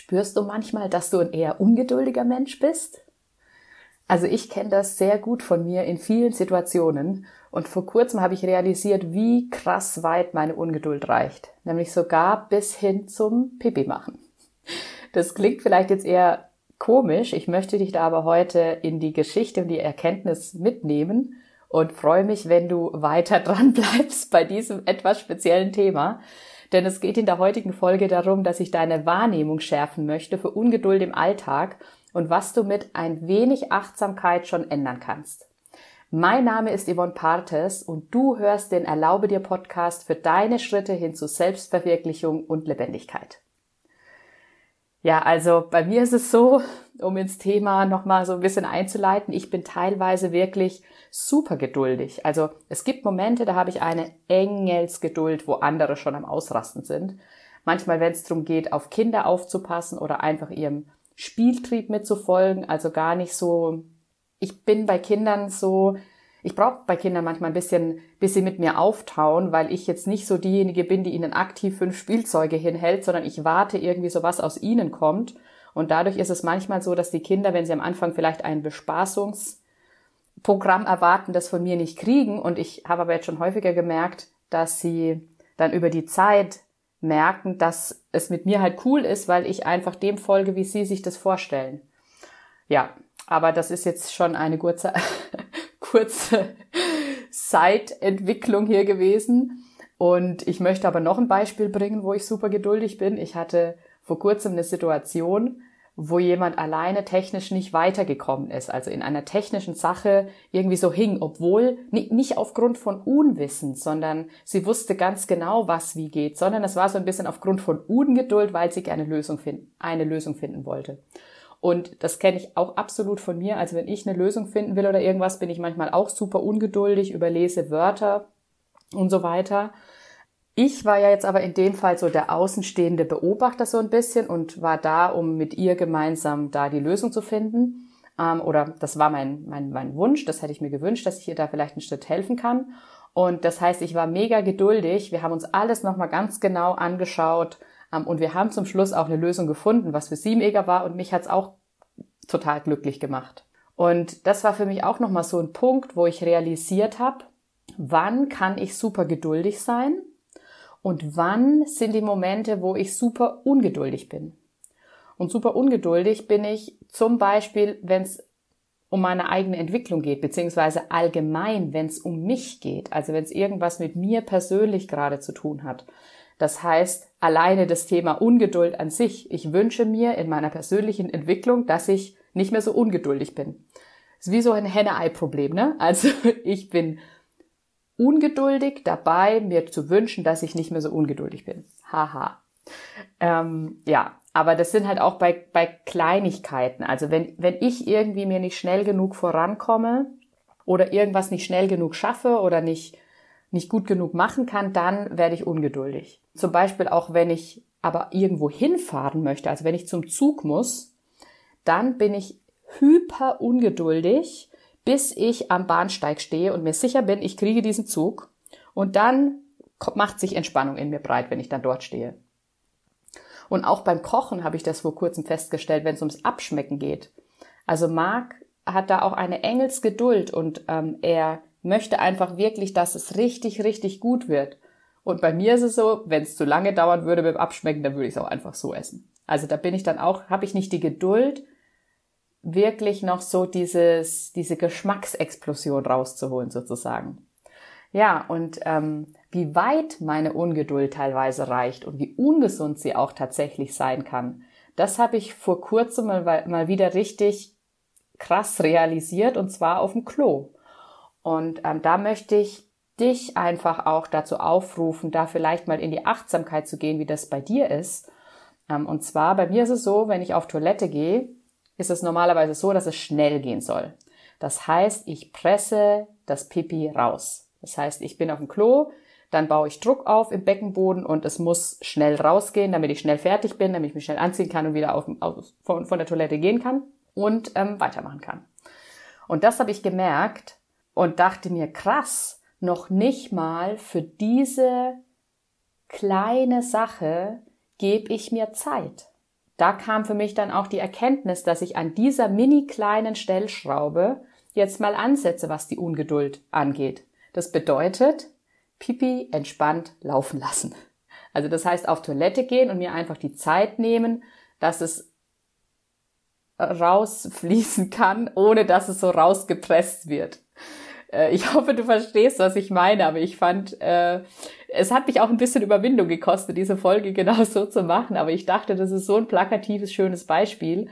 Spürst du manchmal, dass du ein eher ungeduldiger Mensch bist? Also ich kenne das sehr gut von mir in vielen Situationen und vor kurzem habe ich realisiert, wie krass weit meine Ungeduld reicht, nämlich sogar bis hin zum Pipi machen. Das klingt vielleicht jetzt eher komisch, ich möchte dich da aber heute in die Geschichte und die Erkenntnis mitnehmen und freue mich, wenn du weiter dran bleibst bei diesem etwas speziellen Thema. Denn es geht in der heutigen Folge darum, dass ich deine Wahrnehmung schärfen möchte für Ungeduld im Alltag und was du mit ein wenig Achtsamkeit schon ändern kannst. Mein Name ist Yvonne Partes und du hörst den Erlaube dir Podcast für deine Schritte hin zu Selbstverwirklichung und Lebendigkeit. Ja, also bei mir ist es so, um ins Thema nochmal so ein bisschen einzuleiten, ich bin teilweise wirklich super geduldig. Also es gibt Momente, da habe ich eine Engelsgeduld, wo andere schon am Ausrasten sind. Manchmal, wenn es darum geht, auf Kinder aufzupassen oder einfach ihrem Spieltrieb mitzufolgen, also gar nicht so, ich bin bei Kindern so, ich brauche bei Kindern manchmal ein bisschen, bis sie mit mir auftauen, weil ich jetzt nicht so diejenige bin, die ihnen aktiv fünf Spielzeuge hinhält, sondern ich warte irgendwie so was aus ihnen kommt. Und dadurch ist es manchmal so, dass die Kinder, wenn sie am Anfang vielleicht ein Bespaßungsprogramm erwarten, das von mir nicht kriegen. Und ich habe aber jetzt schon häufiger gemerkt, dass sie dann über die Zeit merken, dass es mit mir halt cool ist, weil ich einfach dem folge, wie sie sich das vorstellen. Ja, aber das ist jetzt schon eine kurze, kurze Zeitentwicklung hier gewesen. Und ich möchte aber noch ein Beispiel bringen, wo ich super geduldig bin. Ich hatte vor kurzem eine Situation, wo jemand alleine technisch nicht weitergekommen ist, also in einer technischen Sache irgendwie so hing, obwohl nicht aufgrund von Unwissen, sondern sie wusste ganz genau, was wie geht, sondern es war so ein bisschen aufgrund von Ungeduld, weil sie eine Lösung finden, eine Lösung finden wollte. Und das kenne ich auch absolut von mir. Also wenn ich eine Lösung finden will oder irgendwas, bin ich manchmal auch super ungeduldig, überlese Wörter und so weiter. Ich war ja jetzt aber in dem Fall so der außenstehende Beobachter so ein bisschen und war da, um mit ihr gemeinsam da die Lösung zu finden. Ähm, oder das war mein, mein, mein Wunsch, das hätte ich mir gewünscht, dass ich ihr da vielleicht einen Schritt helfen kann. Und das heißt, ich war mega geduldig. Wir haben uns alles nochmal ganz genau angeschaut und wir haben zum Schluss auch eine Lösung gefunden, was für sie mega war und mich hat's auch total glücklich gemacht. Und das war für mich auch nochmal so ein Punkt, wo ich realisiert habe, wann kann ich super geduldig sein und wann sind die Momente, wo ich super ungeduldig bin. Und super ungeduldig bin ich zum Beispiel, wenn es um meine eigene Entwicklung geht, beziehungsweise allgemein, wenn es um mich geht, also wenn es irgendwas mit mir persönlich gerade zu tun hat. Das heißt, alleine das Thema Ungeduld an sich. Ich wünsche mir in meiner persönlichen Entwicklung, dass ich nicht mehr so ungeduldig bin. Ist wie so ein Henne-Ei-Problem, ne? Also ich bin ungeduldig dabei, mir zu wünschen, dass ich nicht mehr so ungeduldig bin. Haha. Ähm, ja, aber das sind halt auch bei, bei Kleinigkeiten. Also wenn, wenn ich irgendwie mir nicht schnell genug vorankomme oder irgendwas nicht schnell genug schaffe oder nicht, nicht gut genug machen kann, dann werde ich ungeduldig. Zum Beispiel auch, wenn ich aber irgendwo hinfahren möchte, also wenn ich zum Zug muss, dann bin ich hyper ungeduldig, bis ich am Bahnsteig stehe und mir sicher bin, ich kriege diesen Zug. Und dann macht sich Entspannung in mir breit, wenn ich dann dort stehe. Und auch beim Kochen habe ich das vor kurzem festgestellt, wenn es ums Abschmecken geht. Also Marc hat da auch eine Engelsgeduld und ähm, er möchte einfach wirklich, dass es richtig, richtig gut wird. Und bei mir ist es so, wenn es zu lange dauern würde dem Abschmecken, dann würde ich es auch einfach so essen. Also da bin ich dann auch, habe ich nicht die Geduld, wirklich noch so dieses, diese Geschmacksexplosion rauszuholen sozusagen. Ja, und ähm, wie weit meine Ungeduld teilweise reicht und wie ungesund sie auch tatsächlich sein kann, das habe ich vor kurzem mal, mal wieder richtig krass realisiert und zwar auf dem Klo. Und ähm, da möchte ich dich einfach auch dazu aufrufen, da vielleicht mal in die Achtsamkeit zu gehen, wie das bei dir ist. Ähm, und zwar bei mir ist es so, wenn ich auf Toilette gehe, ist es normalerweise so, dass es schnell gehen soll. Das heißt, ich presse das Pipi raus. Das heißt, ich bin auf dem Klo, dann baue ich Druck auf im Beckenboden und es muss schnell rausgehen, damit ich schnell fertig bin, damit ich mich schnell anziehen kann und wieder auf, auf, von, von der Toilette gehen kann und ähm, weitermachen kann. Und das habe ich gemerkt und dachte mir, krass, noch nicht mal für diese kleine Sache gebe ich mir Zeit. da kam für mich dann auch die Erkenntnis, dass ich an dieser mini kleinen Stellschraube jetzt mal ansetze, was die Ungeduld angeht. Das bedeutet, Pipi entspannt laufen lassen. Also das heißt, auf Toilette gehen und mir einfach die Zeit nehmen, dass es rausfließen kann, ohne dass es so rausgepresst wird. Äh, ich hoffe, du verstehst, was ich meine, aber ich fand, äh, es hat mich auch ein bisschen Überwindung gekostet, diese Folge genau so zu machen, aber ich dachte, das ist so ein plakatives, schönes Beispiel.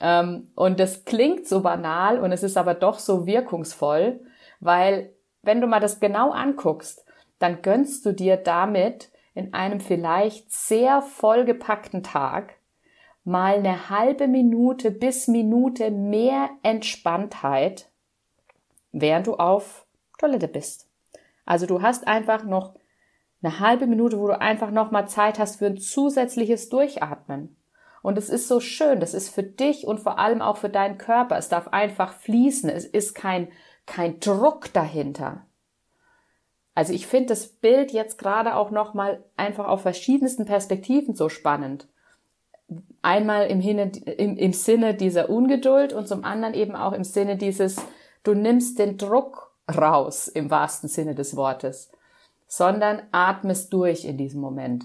Ähm, und das klingt so banal und es ist aber doch so wirkungsvoll, weil wenn du mal das genau anguckst, dann gönnst du dir damit in einem vielleicht sehr vollgepackten Tag mal eine halbe Minute bis Minute mehr Entspanntheit, während du auf Toilette bist. Also du hast einfach noch eine halbe Minute, wo du einfach noch mal Zeit hast für ein zusätzliches Durchatmen. Und es ist so schön, das ist für dich und vor allem auch für deinen Körper. Es darf einfach fließen. Es ist kein, kein Druck dahinter. Also ich finde das Bild jetzt gerade auch noch mal einfach auf verschiedensten Perspektiven so spannend. Einmal im, Hinne, im, im Sinne dieser Ungeduld und zum anderen eben auch im Sinne dieses, du nimmst den Druck raus im wahrsten Sinne des Wortes, sondern atmest durch in diesem Moment.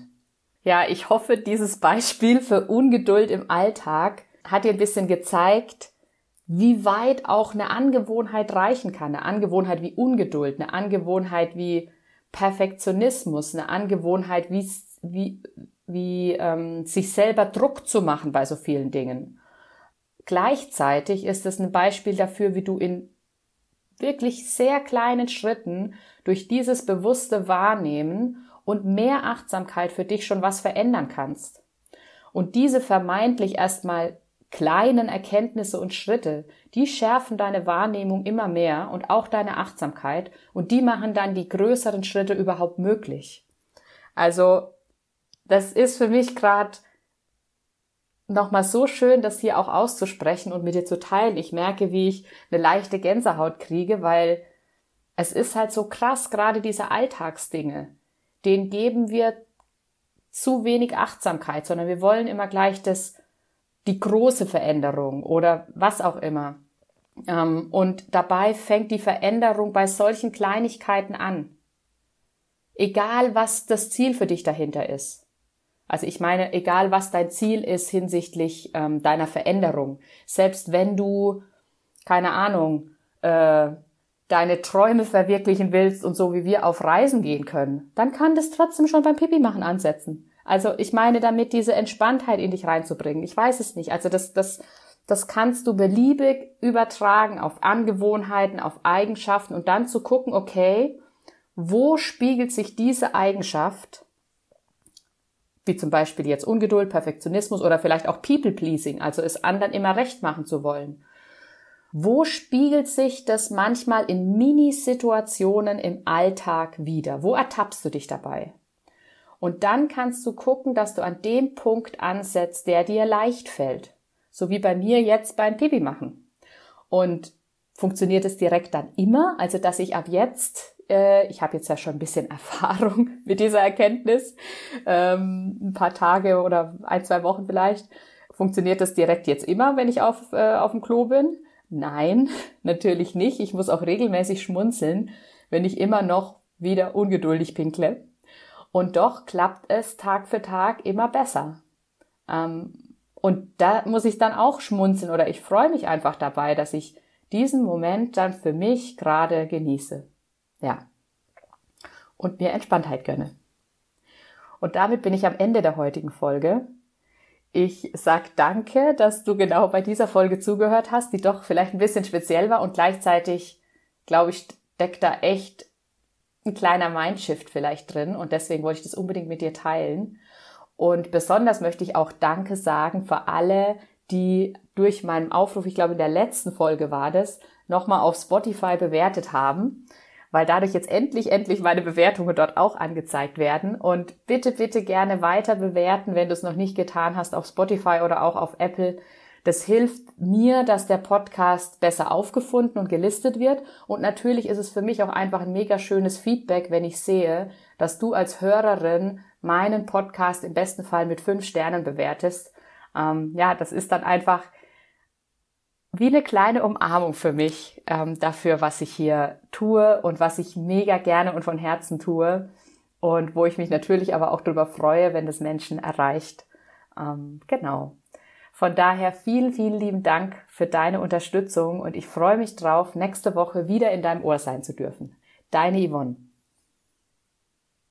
Ja, ich hoffe, dieses Beispiel für Ungeduld im Alltag hat dir ein bisschen gezeigt, wie weit auch eine Angewohnheit reichen kann. Eine Angewohnheit wie Ungeduld, eine Angewohnheit wie Perfektionismus, eine Angewohnheit wie, wie, wie ähm, sich selber Druck zu machen bei so vielen Dingen. Gleichzeitig ist es ein Beispiel dafür, wie du in wirklich sehr kleinen Schritten durch dieses bewusste Wahrnehmen und mehr Achtsamkeit für dich schon was verändern kannst. Und diese vermeintlich erstmal kleinen Erkenntnisse und Schritte, die schärfen deine Wahrnehmung immer mehr und auch deine Achtsamkeit und die machen dann die größeren Schritte überhaupt möglich. Also das ist für mich gerade nochmal so schön, das hier auch auszusprechen und mit dir zu teilen. Ich merke, wie ich eine leichte Gänsehaut kriege, weil es ist halt so krass, gerade diese Alltagsdinge, denen geben wir zu wenig Achtsamkeit, sondern wir wollen immer gleich das die große Veränderung oder was auch immer. Ähm, und dabei fängt die Veränderung bei solchen Kleinigkeiten an. Egal, was das Ziel für dich dahinter ist. Also ich meine, egal was dein Ziel ist hinsichtlich ähm, deiner Veränderung. Selbst wenn du, keine Ahnung, äh, deine Träume verwirklichen willst und so wie wir auf Reisen gehen können, dann kann das trotzdem schon beim Pipi machen ansetzen. Also ich meine damit, diese Entspanntheit in dich reinzubringen. Ich weiß es nicht. Also das, das, das kannst du beliebig übertragen auf Angewohnheiten, auf Eigenschaften und dann zu gucken, okay, wo spiegelt sich diese Eigenschaft, wie zum Beispiel jetzt Ungeduld, Perfektionismus oder vielleicht auch People-Pleasing, also es anderen immer recht machen zu wollen. Wo spiegelt sich das manchmal in Mini-Situationen im Alltag wieder? Wo ertappst du dich dabei? Und dann kannst du gucken, dass du an dem Punkt ansetzt, der dir leicht fällt. So wie bei mir jetzt beim Pipi machen. Und funktioniert es direkt dann immer? Also, dass ich ab jetzt, äh, ich habe jetzt ja schon ein bisschen Erfahrung mit dieser Erkenntnis, ähm, ein paar Tage oder ein, zwei Wochen vielleicht. Funktioniert das direkt jetzt immer, wenn ich auf, äh, auf dem Klo bin? Nein, natürlich nicht. Ich muss auch regelmäßig schmunzeln, wenn ich immer noch wieder ungeduldig pinkle. Und doch klappt es Tag für Tag immer besser. Ähm, und da muss ich dann auch schmunzeln oder ich freue mich einfach dabei, dass ich diesen Moment dann für mich gerade genieße. Ja. Und mir Entspanntheit gönne. Und damit bin ich am Ende der heutigen Folge. Ich sag danke, dass du genau bei dieser Folge zugehört hast, die doch vielleicht ein bisschen speziell war und gleichzeitig, glaube ich, steckt da echt ein kleiner Mindshift vielleicht drin und deswegen wollte ich das unbedingt mit dir teilen. Und besonders möchte ich auch Danke sagen für alle, die durch meinen Aufruf, ich glaube in der letzten Folge war das, nochmal auf Spotify bewertet haben, weil dadurch jetzt endlich, endlich meine Bewertungen dort auch angezeigt werden. Und bitte, bitte gerne weiter bewerten, wenn du es noch nicht getan hast, auf Spotify oder auch auf Apple. Das hilft mir, dass der Podcast besser aufgefunden und gelistet wird. Und natürlich ist es für mich auch einfach ein mega schönes Feedback, wenn ich sehe, dass du als Hörerin meinen Podcast im besten Fall mit fünf Sternen bewertest. ähm, ja, das ist dann einfach wie eine kleine Umarmung für mich ähm, dafür, was ich hier tue und was ich mega gerne und von Herzen tue und wo ich mich natürlich aber auch darüber freue, wenn das Menschen erreicht. Ähm, genau. Von daher vielen, vielen lieben Dank für deine Unterstützung und ich freue mich drauf, nächste Woche wieder in deinem Ohr sein zu dürfen. Deine Yvonne.